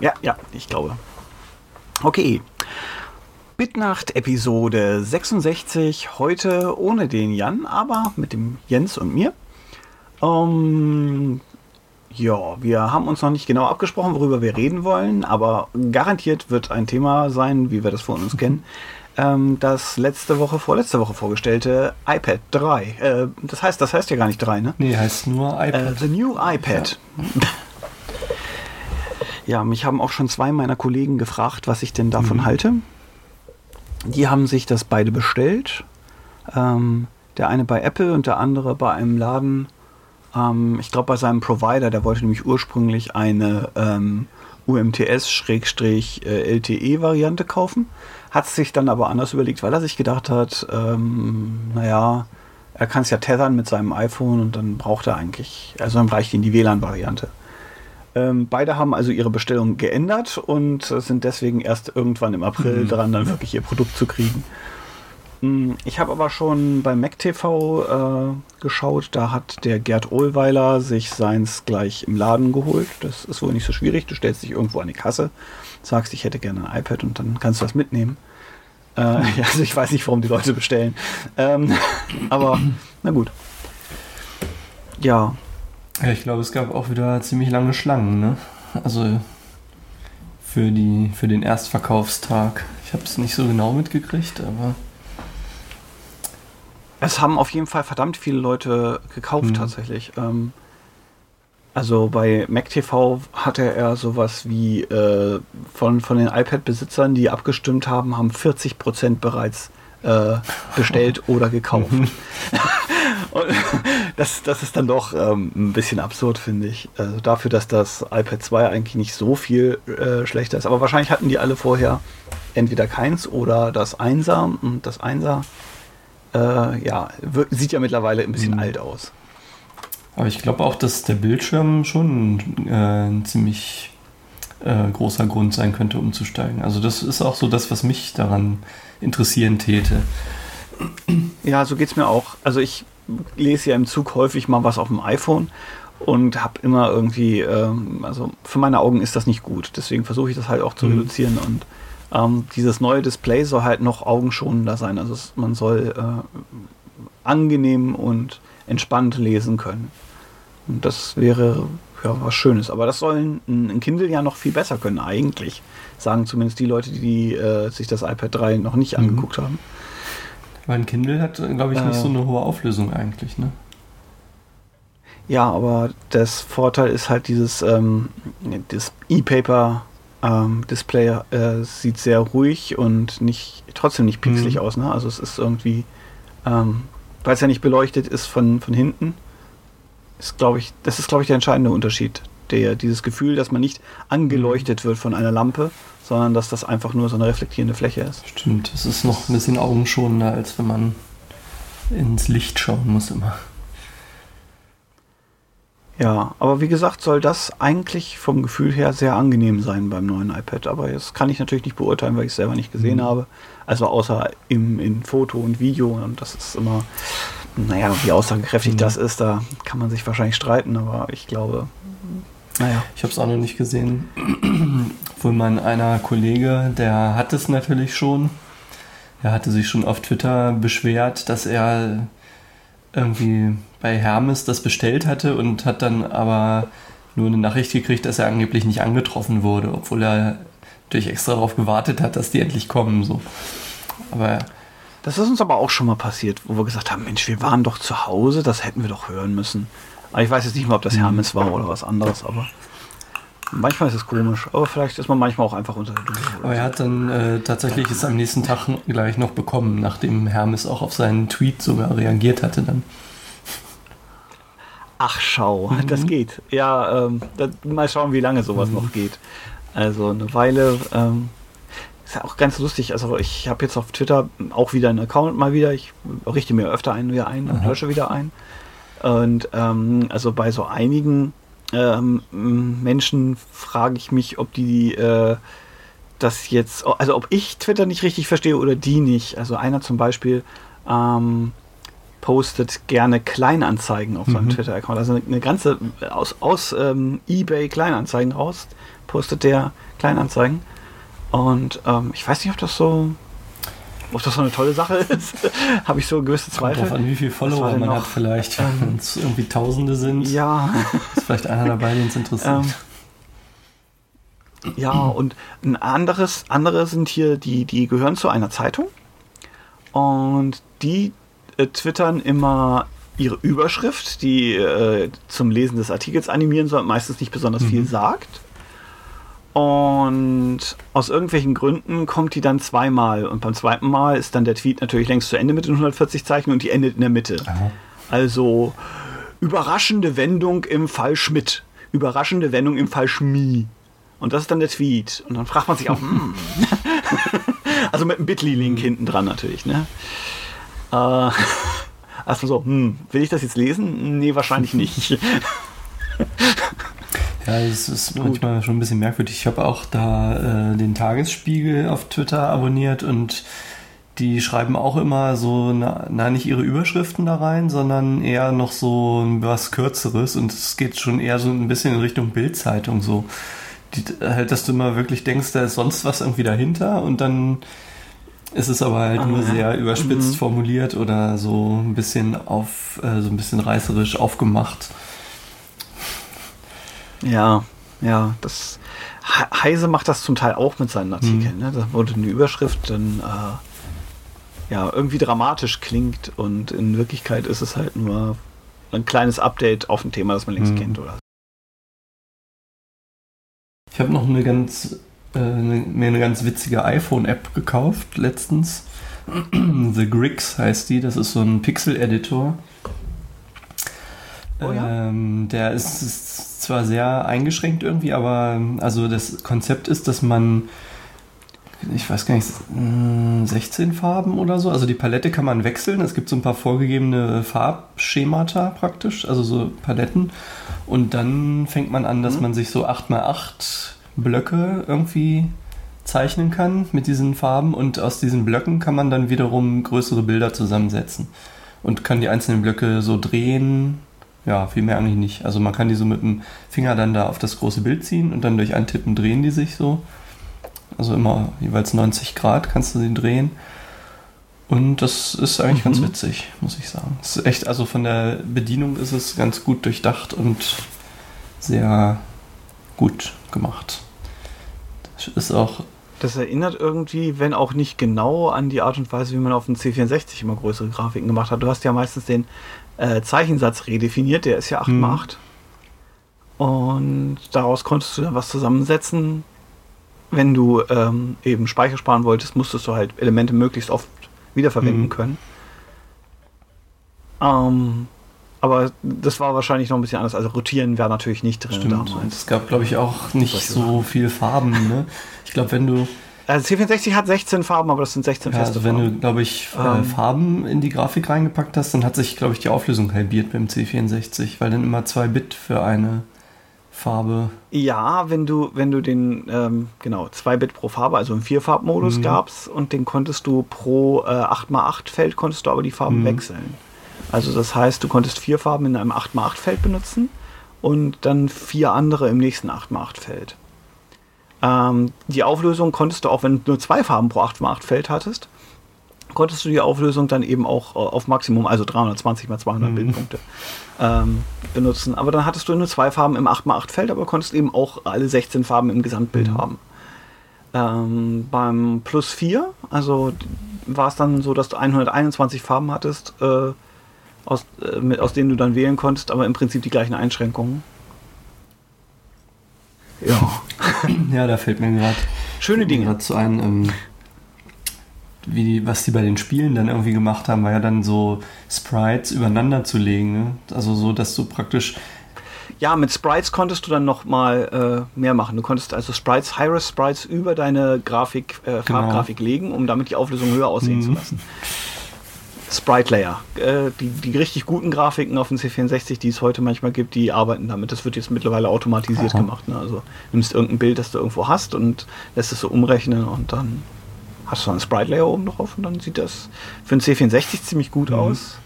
ja. Ja, ich glaube. Okay. Bitnacht Episode 66. Heute ohne den Jan, aber mit dem Jens und mir. Ähm, ja, wir haben uns noch nicht genau abgesprochen, worüber wir reden wollen, aber garantiert wird ein Thema sein, wie wir das von uns kennen, ähm, das letzte Woche, vorletzte Woche vorgestellte iPad 3. Äh, das heißt, das heißt ja gar nicht 3, ne? Nee, heißt nur iPad. Äh, the New iPad. Ja. Mich haben auch schon zwei meiner Kollegen gefragt, was ich denn davon Mhm. halte. Die haben sich das beide bestellt. Ähm, der eine bei Apple und der andere bei einem Laden. Ähm, ich glaube bei seinem Provider, der wollte nämlich ursprünglich eine ähm, UMTS-LTE-Variante kaufen. Hat sich dann aber anders überlegt, weil er sich gedacht hat, ähm, naja, er kann es ja tethern mit seinem iPhone und dann braucht er eigentlich, also dann reicht ihm die WLAN-Variante. Ähm, beide haben also ihre Bestellung geändert und äh, sind deswegen erst irgendwann im April Mhm. dran, dann wirklich ihr Produkt zu kriegen. Mm, Ich habe aber schon bei MacTV äh, geschaut, da hat der Gerd Ohlweiler sich seins gleich im Laden geholt. Das ist wohl nicht so schwierig. Du stellst dich irgendwo an die Kasse, sagst, ich hätte gerne ein iPad und dann kannst du das mitnehmen. Äh, also ich weiß nicht, warum die Leute bestellen. Ähm, aber na gut. Ja, Ja, ich glaube, es gab auch wieder ziemlich lange Schlangen, ne? Also für, die, für den Erstverkaufstag. Ich habe es nicht so genau mitgekriegt, aber Es haben auf jeden Fall verdammt viele Leute gekauft Mhm. tatsächlich. Ähm, also bei MacTV hatte er sowas wie äh, von, von den iPad-Besitzern, die abgestimmt haben, haben 40% bereits äh, bestellt oder gekauft. Und das, das ist dann doch ähm, ein bisschen absurd, finde ich. Also dafür, dass das iPad 2 eigentlich nicht so viel äh, schlechter ist. Aber wahrscheinlich hatten die alle vorher entweder keins oder das Einser. Und das Einser äh, ja, sieht ja mittlerweile ein bisschen Mhm. alt aus. Aber ich glaube auch, dass der Bildschirm schon äh, ein ziemlich äh, großer Grund sein könnte, umzusteigen. Also das ist auch so das, was mich daran interessieren täte. Ja, so geht's mir auch. Also ich lese ja im Zug häufig mal was auf dem iPhone und habe immer irgendwie, ähm, also für meine Augen ist das nicht gut. Deswegen versuche ich das halt auch zu Mhm. reduzieren und ähm, dieses neue Display soll halt noch augenschonender sein. Also es, man soll äh, angenehm und entspannt lesen können. Und das wäre ja was Schönes. Aber das soll ein, ein Kindle ja noch viel besser können eigentlich. Sagen zumindest die Leute, die äh, sich das iPad 3 noch nicht Mhm. angeguckt haben. Weil ein Kindle hat, glaube ich, nicht Äh. so eine hohe Auflösung eigentlich, ne? Ja, aber das Vorteil ist halt dieses ähm, das E-Paper ähm, Display äh, sieht sehr ruhig und nicht trotzdem nicht pixelig Mhm. aus. Ne? Also es ist irgendwie, ähm, weil es ja nicht beleuchtet ist von, von hinten, ist glaube ich, das ist glaube ich der entscheidende Unterschied. Der, dieses Gefühl, dass man nicht angeleuchtet wird von einer Lampe, sondern dass das einfach nur so eine reflektierende Fläche ist. Stimmt, es ist noch ein bisschen augenschonender, als wenn man ins Licht schauen muss immer. Ja, aber wie gesagt, soll das eigentlich vom Gefühl her sehr angenehm sein beim neuen iPad. Aber das kann ich natürlich nicht beurteilen, weil ich es selber nicht gesehen Mhm. habe. Also außer im, in Foto und Video. Und das ist immer, naja, wie aussagekräftig Mhm. das ist, da kann man sich wahrscheinlich streiten. Aber ich glaube, naja. Ich habe es auch noch nicht gesehen. Wohl mein einer Kollege, der hat es natürlich schon. Er hatte sich schon auf Twitter beschwert, dass er irgendwie bei Hermes das bestellt hatte und hat dann aber nur eine Nachricht gekriegt, dass er angeblich nicht angetroffen wurde, obwohl er natürlich extra darauf gewartet hat, dass die endlich kommen. So. Aber Das ist uns aber auch schon mal passiert, wo wir gesagt haben, Mensch, wir waren doch zu Hause, das hätten wir doch hören müssen. Aber ich weiß jetzt nicht mehr, ob das Mhm. Hermes war oder was anderes, aber manchmal ist es komisch. Aber vielleicht ist man manchmal auch einfach unter der Dusche. Aber er hat dann äh, tatsächlich es am nächsten Tag gleich noch bekommen, nachdem Hermes auch auf seinen Tweet sogar reagiert hatte dann. Ach, schau, das geht. Ja, ähm, da, mal schauen, wie lange sowas noch geht. Also eine Weile. Ähm, ist ja auch ganz lustig. Also ich habe jetzt auf Twitter auch wieder einen Account mal wieder. Ich richte mir öfter einen wieder ein und lösche wieder ein. Und ähm, also bei so einigen ähm, Menschen frage ich mich, ob die äh, das jetzt, also ob ich Twitter nicht richtig verstehe oder die nicht. Also einer zum Beispiel, ähm, postet gerne Kleinanzeigen auf seinem mhm. Twitter-Account. Also eine, ganze, aus, aus ähm, eBay Kleinanzeigen raus, postet der Kleinanzeigen. Und ähm, ich weiß nicht, ob das so ob das so eine tolle Sache ist, habe ich so gewisse Zweifel. Kommt drauf an, wie viele Follower man hat vielleicht. Ähm, Wenn es irgendwie Tausende sind, ja. ist vielleicht einer dabei, den es interessiert. Ähm, ja, und ein anderes, andere sind hier, die, die gehören zu einer Zeitung und die äh, twittern immer ihre Überschrift, die äh, zum Lesen des Artikels animieren soll, meistens nicht besonders mhm. viel sagt. Und aus irgendwelchen Gründen kommt die dann zweimal. Und beim zweiten Mal ist dann der Tweet natürlich längst zu Ende mit den 140 Zeichen und die endet in der Mitte. Aha. Also überraschende Wendung im Fall Schmidt. Überraschende Wendung im Fall Schmie. Und das ist dann der Tweet. Und dann fragt man sich auch, hm. also mit einem Bitly-Link hinten dran natürlich. Ne? Äh, also so, hm, will ich das jetzt lesen? Nee, wahrscheinlich nicht. Ja, es ist Gut. manchmal schon ein bisschen merkwürdig. Ich habe auch da äh, den Tagesspiegel auf Twitter abonniert und die schreiben auch immer so, na, na, nicht ihre Überschriften da rein, sondern eher noch so was Kürzeres und es geht schon eher so ein bisschen in Richtung Bildzeitung so. Die, halt, dass du immer wirklich denkst, da ist sonst was irgendwie dahinter und dann ist es aber halt ah, nur sehr überspitzt mhm. formuliert oder so ein bisschen auf, äh, so ein bisschen reißerisch aufgemacht. Ja, ja, das Heise macht das zum Teil auch mit seinen Artikeln. Mhm. Ne? Da wurde eine Überschrift dann äh, ja irgendwie dramatisch klingt und in Wirklichkeit ist es halt nur ein kleines Update auf ein Thema, das man längst mhm. kennt oder. Ich habe noch eine ganz äh, eine, mir eine ganz witzige iPhone-App gekauft letztens. The Grix heißt die. Das ist so ein Pixel-Editor. Oh ja? ähm, der ist, ist, zwar sehr eingeschränkt irgendwie, aber also das Konzept ist, dass man, ich weiß gar nicht, 16 Farben oder so, also die Palette kann man wechseln. Es gibt so ein paar vorgegebene Farbschemata praktisch, also so Paletten. Und dann fängt man an, dass mhm. man sich so 8x8 Blöcke irgendwie zeichnen kann mit diesen Farben und aus diesen Blöcken kann man dann wiederum größere Bilder zusammensetzen und kann die einzelnen Blöcke so drehen ja, viel mehr eigentlich nicht. Also man kann die so mit dem Finger dann da auf das große Bild ziehen und dann durch Antippen drehen die sich so. Also immer jeweils 90 Grad kannst du sie drehen. Und das ist eigentlich mhm. ganz witzig, muss ich sagen. Es ist echt, also von der Bedienung ist es ganz gut durchdacht und sehr gut gemacht. Das ist auch. Das erinnert irgendwie, wenn auch nicht genau, an die Art und Weise, wie man auf dem C64 immer größere Grafiken gemacht hat. Du hast ja meistens den äh, Zeichensatz redefiniert, der ist ja 8 x 8. Und daraus konntest du dann was zusammensetzen. Wenn du ähm, eben Speicher sparen wolltest, musstest du halt Elemente möglichst oft wiederverwenden mhm. können. Ähm, aber das war wahrscheinlich noch ein bisschen anders. Also rotieren wäre natürlich nicht drin Stimmt. damals. Es gab, glaube ich, auch nicht so viele Farben. Ne? Ich glaube, wenn du also C64 hat 16 Farben, aber das sind 16 ja, feste also wenn Farben. du, glaube ich, äh, ähm, Farben in die Grafik reingepackt hast, dann hat sich, glaube ich, die Auflösung halbiert beim C64, weil dann immer 2 Bit für eine Farbe. Ja, wenn du, wenn du den, ähm, genau, 2 Bit pro Farbe, also im Vierfarbmodus mhm. gab's und den konntest du pro äh, 8x8 Feld, konntest du aber die Farben mhm. wechseln. Also das heißt, du konntest vier Farben in einem 8x8 Feld benutzen und dann vier andere im nächsten 8x8 Feld. Ähm, die Auflösung konntest du auch, wenn du nur zwei Farben pro 8x8 Feld hattest, konntest du die Auflösung dann eben auch äh, auf Maximum, also 320 mal 200 mhm. Bildpunkte ähm, benutzen. Aber dann hattest du nur zwei Farben im 8x8 Feld, aber konntest eben auch alle 16 Farben im Gesamtbild mhm. haben. Ähm, beim Plus 4, also war es dann so, dass du 121 Farben hattest, äh, aus, äh, mit, aus denen du dann wählen konntest, aber im Prinzip die gleichen Einschränkungen. Ja. ja, da fällt mir gerade schöne Dinge dazu ein. Ähm, wie die, was die bei den Spielen dann irgendwie gemacht haben, war ja dann so Sprites übereinander zu legen. Ne? Also so, dass du praktisch ja, mit Sprites konntest du dann noch mal äh, mehr machen. Du konntest also Sprites, High-Res Sprites über deine Grafik, äh, genau. Farbgrafik genau. legen, um damit die Auflösung höher aussehen mhm. zu lassen. Sprite Layer. Äh, die, die richtig guten Grafiken auf dem C64, die es heute manchmal gibt, die arbeiten damit. Das wird jetzt mittlerweile automatisiert Aha. gemacht. Ne? Also nimmst irgendein Bild, das du irgendwo hast und lässt es so umrechnen und dann hast du einen Sprite Layer oben drauf und dann sieht das für ein C64 ziemlich gut mhm. aus.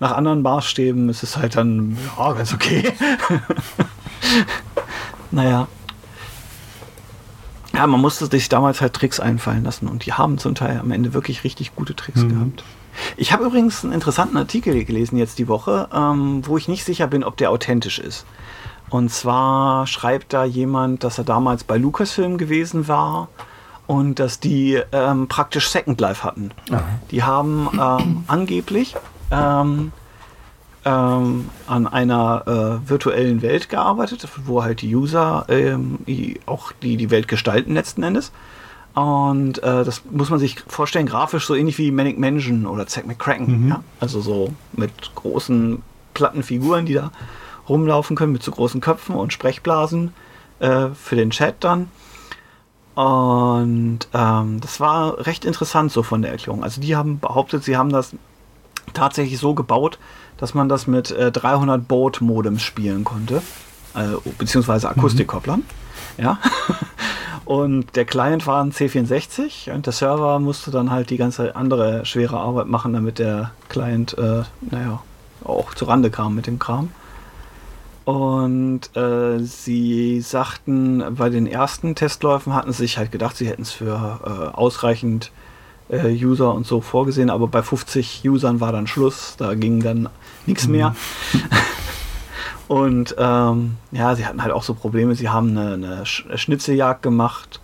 nach anderen Maßstäben ist es halt dann, ja, ganz okay. naja. Ja, man musste sich damals halt Tricks einfallen lassen und die haben zum Teil am Ende wirklich richtig gute Tricks mhm. gehabt. Ich habe übrigens einen interessanten Artikel gelesen jetzt die Woche, ähm, wo ich nicht sicher bin, ob der authentisch ist. Und zwar schreibt da jemand, dass er damals bei Lucasfilm gewesen war und dass die ähm, praktisch Second Life hatten. Aha. Die haben ähm, angeblich ähm, ähm, an einer äh, virtuellen Welt gearbeitet, wo halt die User ähm, auch die, die Welt gestalten letzten Endes. Und äh, das muss man sich vorstellen, grafisch so ähnlich wie Manic Mansion oder Zack McCracken. Mhm. Ja? Also so mit großen platten Figuren, die da rumlaufen können mit so großen Köpfen und Sprechblasen äh, für den Chat dann. Und ähm, das war recht interessant so von der Erklärung. Also die haben behauptet, sie haben das tatsächlich so gebaut, dass man das mit äh, 300 Baud Modems spielen konnte, äh, beziehungsweise Akustikkopplern. Mhm. Ja. Und der Client war ein C64 und der Server musste dann halt die ganze andere schwere Arbeit machen, damit der Client, äh, naja, auch zurande kam mit dem Kram. Und äh, sie sagten, bei den ersten Testläufen hatten sie sich halt gedacht, sie hätten es für äh, ausreichend äh, User und so vorgesehen, aber bei 50 Usern war dann Schluss, da ging dann nichts mhm. und ähm, ja, sie hatten halt auch so Probleme, sie haben eine, eine Schnitzeljagd gemacht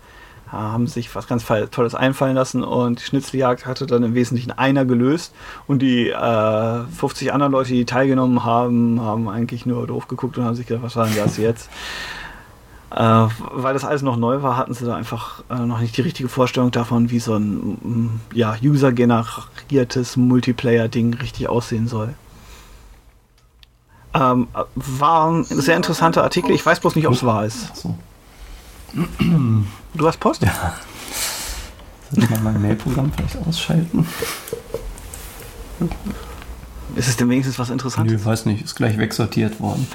haben sich was ganz Tolles einfallen lassen und die Schnitzeljagd hatte dann im Wesentlichen einer gelöst und die äh, 50 anderen Leute, die teilgenommen haben, haben eigentlich nur doof geguckt und haben sich gedacht, was war denn das jetzt? Äh, weil das alles noch neu war, hatten sie da einfach äh, noch nicht die richtige Vorstellung davon, wie so ein ja, user-generiertes Multiplayer-Ding richtig aussehen soll. Ähm, war ein sehr interessanter Artikel. Ich weiß bloß nicht, ob es wahr ist. So. Du hast Post? Ja. Soll ich mal mein Mailprogramm vielleicht ausschalten? Ist es denn wenigstens was Interessantes? Nö, weiß nicht. Ist gleich wegsortiert worden.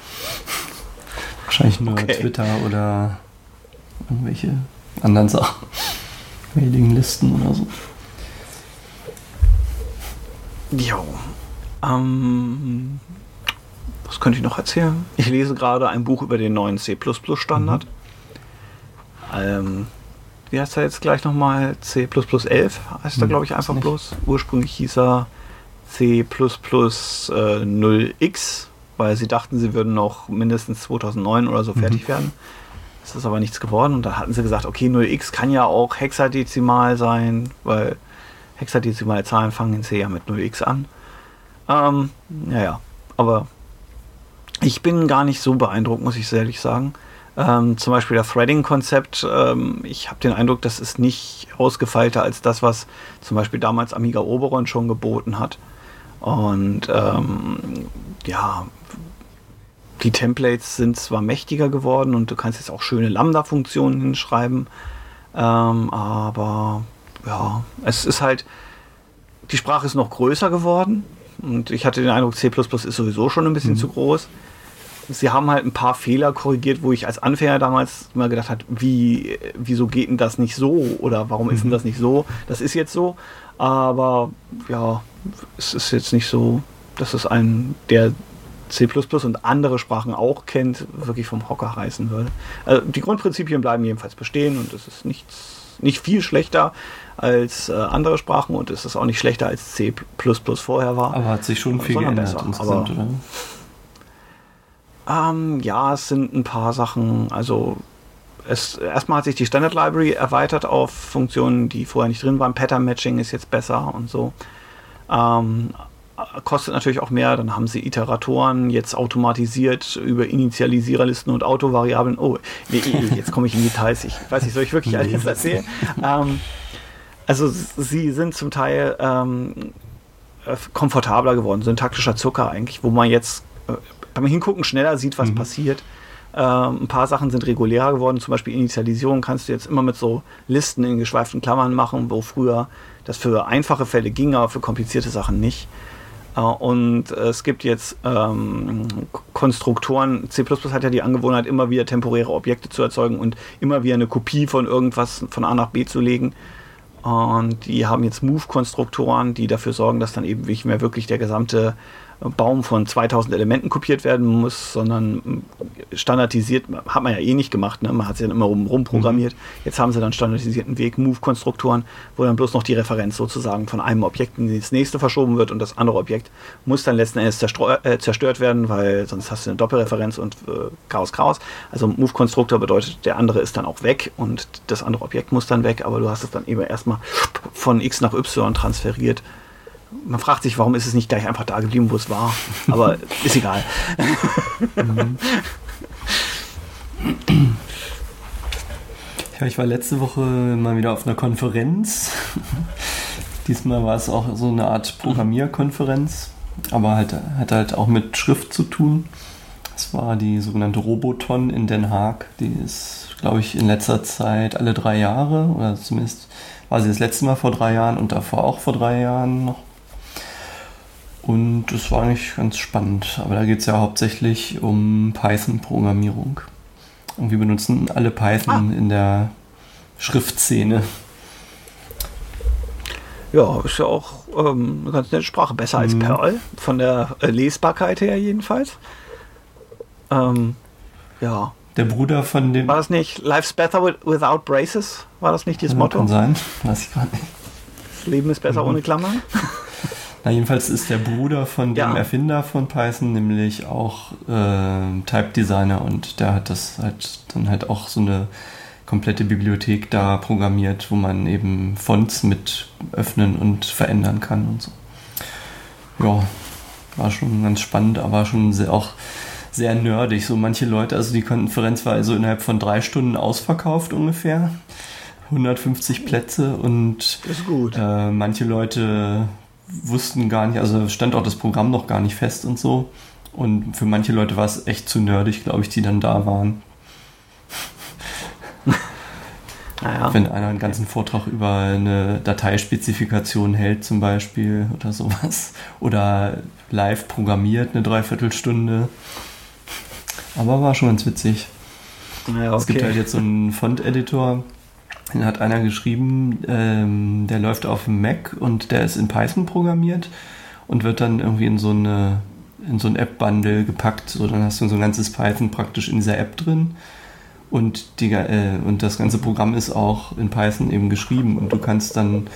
Wahrscheinlich nur okay. Twitter oder irgendwelche anderen Sachen. Mailinglisten oder so. Jo. Ähm, was könnte ich noch erzählen? Ich lese gerade ein Buch über den neuen C++-Standard. Mhm. Ähm, wie heißt er jetzt gleich nochmal? C11 heißt er, hm, glaube ich, einfach bloß. Ursprünglich hieß er C äh, 0x, weil sie dachten, sie würden noch mindestens 2009 oder so mhm. fertig werden. Das ist aber nichts geworden. Und da hatten sie gesagt, okay, 0x kann ja auch hexadezimal sein, weil hexadezimale Zahlen fangen in C ja mit 0x an. Ähm, ja, aber ich bin gar nicht so beeindruckt, muss ich ehrlich sagen. Ähm, zum Beispiel das Threading-Konzept, ähm, ich habe den Eindruck, das ist nicht ausgefeilter als das, was zum Beispiel damals Amiga Oberon schon geboten hat. Und ähm, ja, die Templates sind zwar mächtiger geworden und du kannst jetzt auch schöne Lambda-Funktionen hinschreiben, ähm, aber ja, es ist halt, die Sprache ist noch größer geworden und ich hatte den Eindruck, C ist sowieso schon ein bisschen mhm. zu groß sie haben halt ein paar Fehler korrigiert, wo ich als Anfänger damals immer gedacht habe, wie, wieso geht denn das nicht so? Oder warum mhm. ist denn mhm. das nicht so? Das ist jetzt so, aber ja, es ist jetzt nicht so, dass es einen, der C und andere Sprachen auch kennt, wirklich vom Hocker reißen würde. Also die Grundprinzipien bleiben jedenfalls bestehen und es ist nichts, nicht viel schlechter als äh, andere Sprachen und es ist auch nicht schlechter als C vorher war. Aber hat sich schon viel geändert aber? Ähm, ja, es sind ein paar Sachen. Also es, erstmal hat sich die Standard Library erweitert auf Funktionen, die vorher nicht drin waren. Pattern Matching ist jetzt besser und so. Ähm, kostet natürlich auch mehr. Dann haben sie Iteratoren jetzt automatisiert über Initialisiererlisten und Autovariablen. Oh, nee, jetzt komme ich in Details. Ich weiß nicht, soll ich wirklich alles erzählen? ähm, also sie sind zum Teil ähm, äh, komfortabler geworden, syntaktischer Zucker eigentlich, wo man jetzt äh, beim Hingucken schneller sieht, was mhm. passiert. Ähm, ein paar Sachen sind regulärer geworden, zum Beispiel Initialisierung kannst du jetzt immer mit so Listen in geschweiften Klammern machen, wo früher das für einfache Fälle ging, aber für komplizierte Sachen nicht. Äh, und es gibt jetzt ähm, Konstruktoren, C hat ja die Angewohnheit, immer wieder temporäre Objekte zu erzeugen und immer wieder eine Kopie von irgendwas von A nach B zu legen. Und die haben jetzt Move-Konstruktoren, die dafür sorgen, dass dann eben nicht mehr wirklich der gesamte Baum von 2000 Elementen kopiert werden muss, sondern standardisiert, hat man ja eh nicht gemacht, ne? man hat es ja immer rum, rumprogrammiert. Mhm. Jetzt haben sie dann standardisierten Weg, Move-Konstruktoren, wo dann bloß noch die Referenz sozusagen von einem Objekt ins nächste verschoben wird und das andere Objekt muss dann letzten Endes äh, zerstört werden, weil sonst hast du eine Doppelreferenz und äh, Chaos, Chaos. Also Move-Konstruktor bedeutet, der andere ist dann auch weg und das andere Objekt muss dann weg, aber du hast es dann eben erstmal von X nach Y transferiert man fragt sich, warum ist es nicht gleich einfach da geblieben, wo es war. Aber ist egal. Ja, ich war letzte Woche mal wieder auf einer Konferenz. Diesmal war es auch so eine Art Programmierkonferenz, aber halt, hat halt auch mit Schrift zu tun. Es war die sogenannte Roboton in Den Haag. Die ist, glaube ich, in letzter Zeit alle drei Jahre oder zumindest war sie das letzte Mal vor drei Jahren und davor auch vor drei Jahren noch und das war eigentlich ganz spannend. Aber da geht es ja hauptsächlich um Python-Programmierung. Und wir benutzen alle Python ah. in der Schriftszene. Ja, ist ja auch ähm, eine ganz nette Sprache. Besser als mhm. Perl, von der äh, Lesbarkeit her jedenfalls. Ähm, ja. Der Bruder von dem. War das nicht Life's Better Without Braces? War das nicht dieses Motto? Kann sein, weiß ich gar nicht. Das Leben ist besser mhm. ohne Klammern. Na, jedenfalls ist der Bruder von dem ja. Erfinder von Python nämlich auch äh, Type Designer und der hat das halt dann halt auch so eine komplette Bibliothek da programmiert, wo man eben Fonts mit öffnen und verändern kann und so. Ja, war schon ganz spannend, aber schon sehr, auch sehr nerdig. So manche Leute, also die Konferenz war also innerhalb von drei Stunden ausverkauft ungefähr. 150 Plätze und äh, manche Leute wussten gar nicht, also stand auch das Programm noch gar nicht fest und so. Und für manche Leute war es echt zu nerdig, glaube ich, die dann da waren. naja. Wenn einer einen ganzen Vortrag über eine Dateispezifikation hält zum Beispiel oder sowas. Oder live programmiert eine Dreiviertelstunde. Aber war schon ganz witzig. Naja, okay. Es gibt halt jetzt so einen Font-Editor, hat einer geschrieben, ähm, der läuft auf dem Mac und der ist in Python programmiert und wird dann irgendwie in so eine in so ein App-Bundle gepackt. So, dann hast du so ein ganzes Python praktisch in dieser App drin. Und, die, äh, und das ganze Programm ist auch in Python eben geschrieben. Und du kannst dann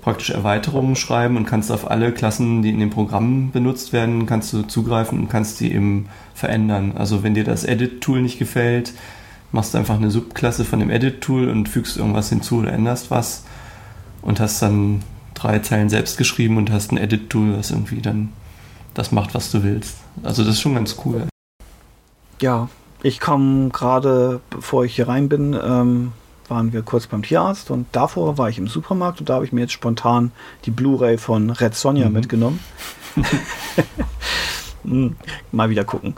praktisch Erweiterungen schreiben und kannst auf alle Klassen, die in dem Programm benutzt werden, kannst du zugreifen und kannst die eben verändern. Also wenn dir das Edit-Tool nicht gefällt, machst einfach eine Subklasse von dem Edit-Tool und fügst irgendwas hinzu oder änderst was und hast dann drei Zeilen selbst geschrieben und hast ein Edit-Tool, was irgendwie dann das macht, was du willst. Also das ist schon ganz cool. Ja, ich komme gerade, bevor ich hier rein bin, ähm, waren wir kurz beim Tierarzt und davor war ich im Supermarkt und da habe ich mir jetzt spontan die Blu-ray von Red Sonja mhm. mitgenommen. hm, mal wieder gucken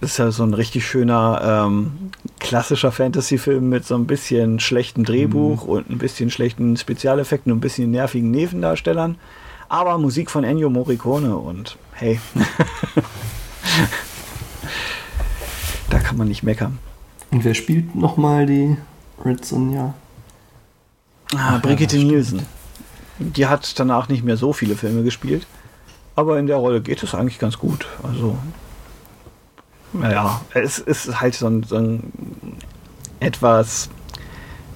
ist ja so ein richtig schöner ähm, klassischer Fantasy-Film mit so ein bisschen schlechtem Drehbuch mhm. und ein bisschen schlechten Spezialeffekten und ein bisschen nervigen Nebendarstellern. Aber Musik von Ennio Morricone und hey. da kann man nicht meckern. Und wer spielt nochmal die Red Sonja? Ah, Brigitte ja, Nielsen. Die hat danach nicht mehr so viele Filme gespielt. Aber in der Rolle geht es eigentlich ganz gut. Also ja, es ist halt so ein, so ein etwas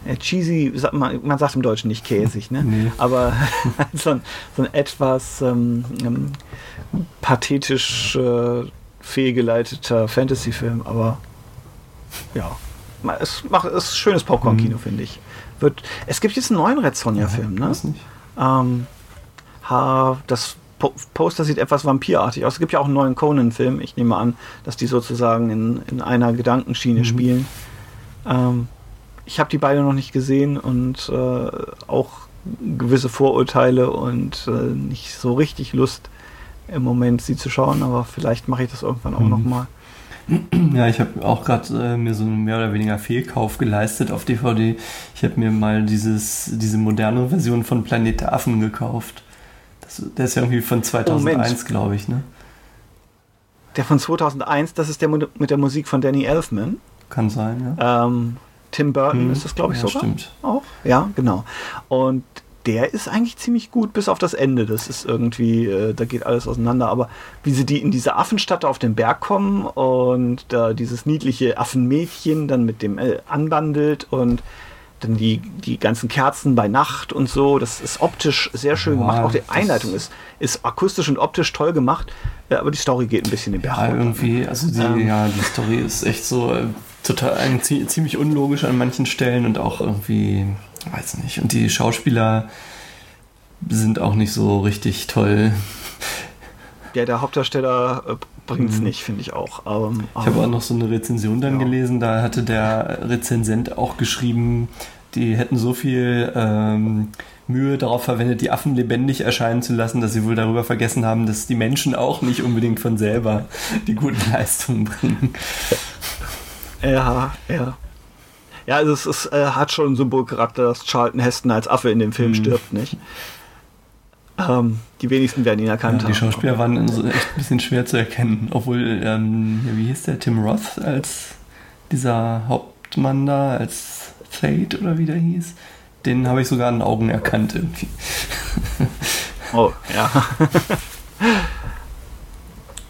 äh, cheesy, man, man, sagt im Deutschen nicht käsig, ne? Nee. aber so, ein, so ein etwas ähm, ähm, pathetisch äh, fehlgeleiteter Fantasy-Film, aber ja, es macht es ist schönes Popcorn-Kino, mhm. finde ich. Wird, es gibt jetzt einen neuen Red Sonja-Film, ne? Ähm, ha, das Poster sieht etwas vampirartig aus. Es gibt ja auch einen neuen Conan-Film. Ich nehme an, dass die sozusagen in, in einer Gedankenschiene mhm. spielen. Ähm, ich habe die beide noch nicht gesehen und äh, auch gewisse Vorurteile und äh, nicht so richtig Lust im Moment sie zu schauen, aber vielleicht mache ich das irgendwann auch mhm. nochmal. Ja, ich habe auch gerade äh, mir so einen mehr oder weniger Fehlkauf geleistet auf DVD. Ich habe mir mal dieses, diese moderne Version von Planet der Affen gekauft. Das, der ist ja irgendwie von 2001, glaube ich, ne? Der von 2001, das ist der mit der Musik von Danny Elfman. Kann sein, ja. Ähm, Tim Burton hm. ist das, glaube ich, ja, sogar. Stimmt. Auch? Ja, genau. Und der ist eigentlich ziemlich gut, bis auf das Ende. Das ist irgendwie, äh, da geht alles auseinander. Aber wie sie die in diese Affenstadt auf den Berg kommen und da dieses niedliche Affenmädchen dann mit dem äh, anbandelt und dann die, die ganzen Kerzen bei Nacht und so. Das ist optisch sehr schön ja, gemacht. Auch die Einleitung ist, ist akustisch und optisch toll gemacht. Ja, aber die Story geht ein bisschen den Berg ja, runter. irgendwie, also die, ähm, ja, die Story ist echt so äh, total ziemlich unlogisch an manchen Stellen und auch irgendwie, weiß nicht. Und die Schauspieler sind auch nicht so richtig toll. Ja, der Hauptdarsteller äh, bringt es mhm. nicht, finde ich auch. Ähm, ich habe auch noch so eine Rezension dann ja. gelesen, da hatte der Rezensent auch geschrieben, die hätten so viel ähm, Mühe darauf verwendet, die Affen lebendig erscheinen zu lassen, dass sie wohl darüber vergessen haben, dass die Menschen auch nicht unbedingt von selber die guten Leistungen bringen. Ja, ja. Ja, also es ist, äh, hat schon einen Symbolcharakter, dass Charlton Heston als Affe in dem Film mhm. stirbt, nicht? Ähm, die wenigsten werden ihn erkannt ja, die haben. Die Schauspieler waren so echt ein bisschen schwer zu erkennen, obwohl, ähm, wie hieß der, Tim Roth als dieser Hauptmann da, als Fate oder wie der hieß, den habe ich sogar an den Augen erkannt irgendwie. Oh, ja.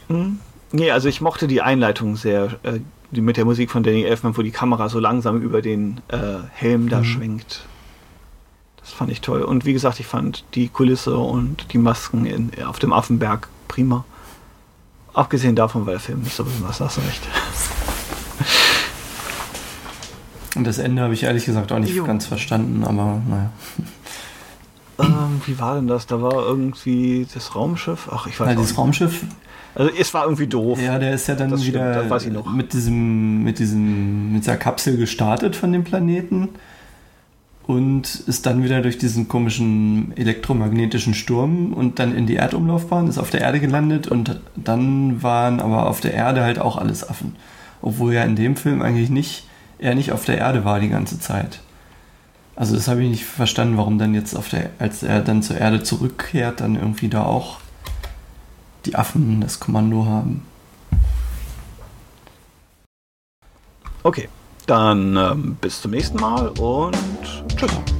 hm. Nee, also ich mochte die Einleitung sehr, äh, die mit der Musik von Danny Elfman, wo die Kamera so langsam über den äh, Helm da mhm. schwenkt. Das fand ich toll. Und wie gesagt, ich fand die Kulisse und die Masken in, auf dem Affenberg prima. Abgesehen davon war der Film nicht so besonders, hast du recht. Und das Ende habe ich ehrlich gesagt auch nicht jo. ganz verstanden, aber naja. Ähm, wie war denn das? Da war irgendwie das Raumschiff. Ach, ich weiß ja, nicht. Das Raumschiff also es war irgendwie doof. Ja, der ist ja dann das wieder stimmt, mit diesem, mit diesem, mit dieser Kapsel gestartet von dem Planeten und ist dann wieder durch diesen komischen elektromagnetischen Sturm und dann in die Erdumlaufbahn, ist auf der Erde gelandet und dann waren aber auf der Erde halt auch alles Affen. Obwohl ja in dem Film eigentlich nicht, er nicht auf der Erde war die ganze Zeit. Also das habe ich nicht verstanden, warum dann jetzt auf der, als er dann zur Erde zurückkehrt, dann irgendwie da auch die Affen das Kommando haben. Okay, dann ähm, bis zum nächsten Mal und tschüss.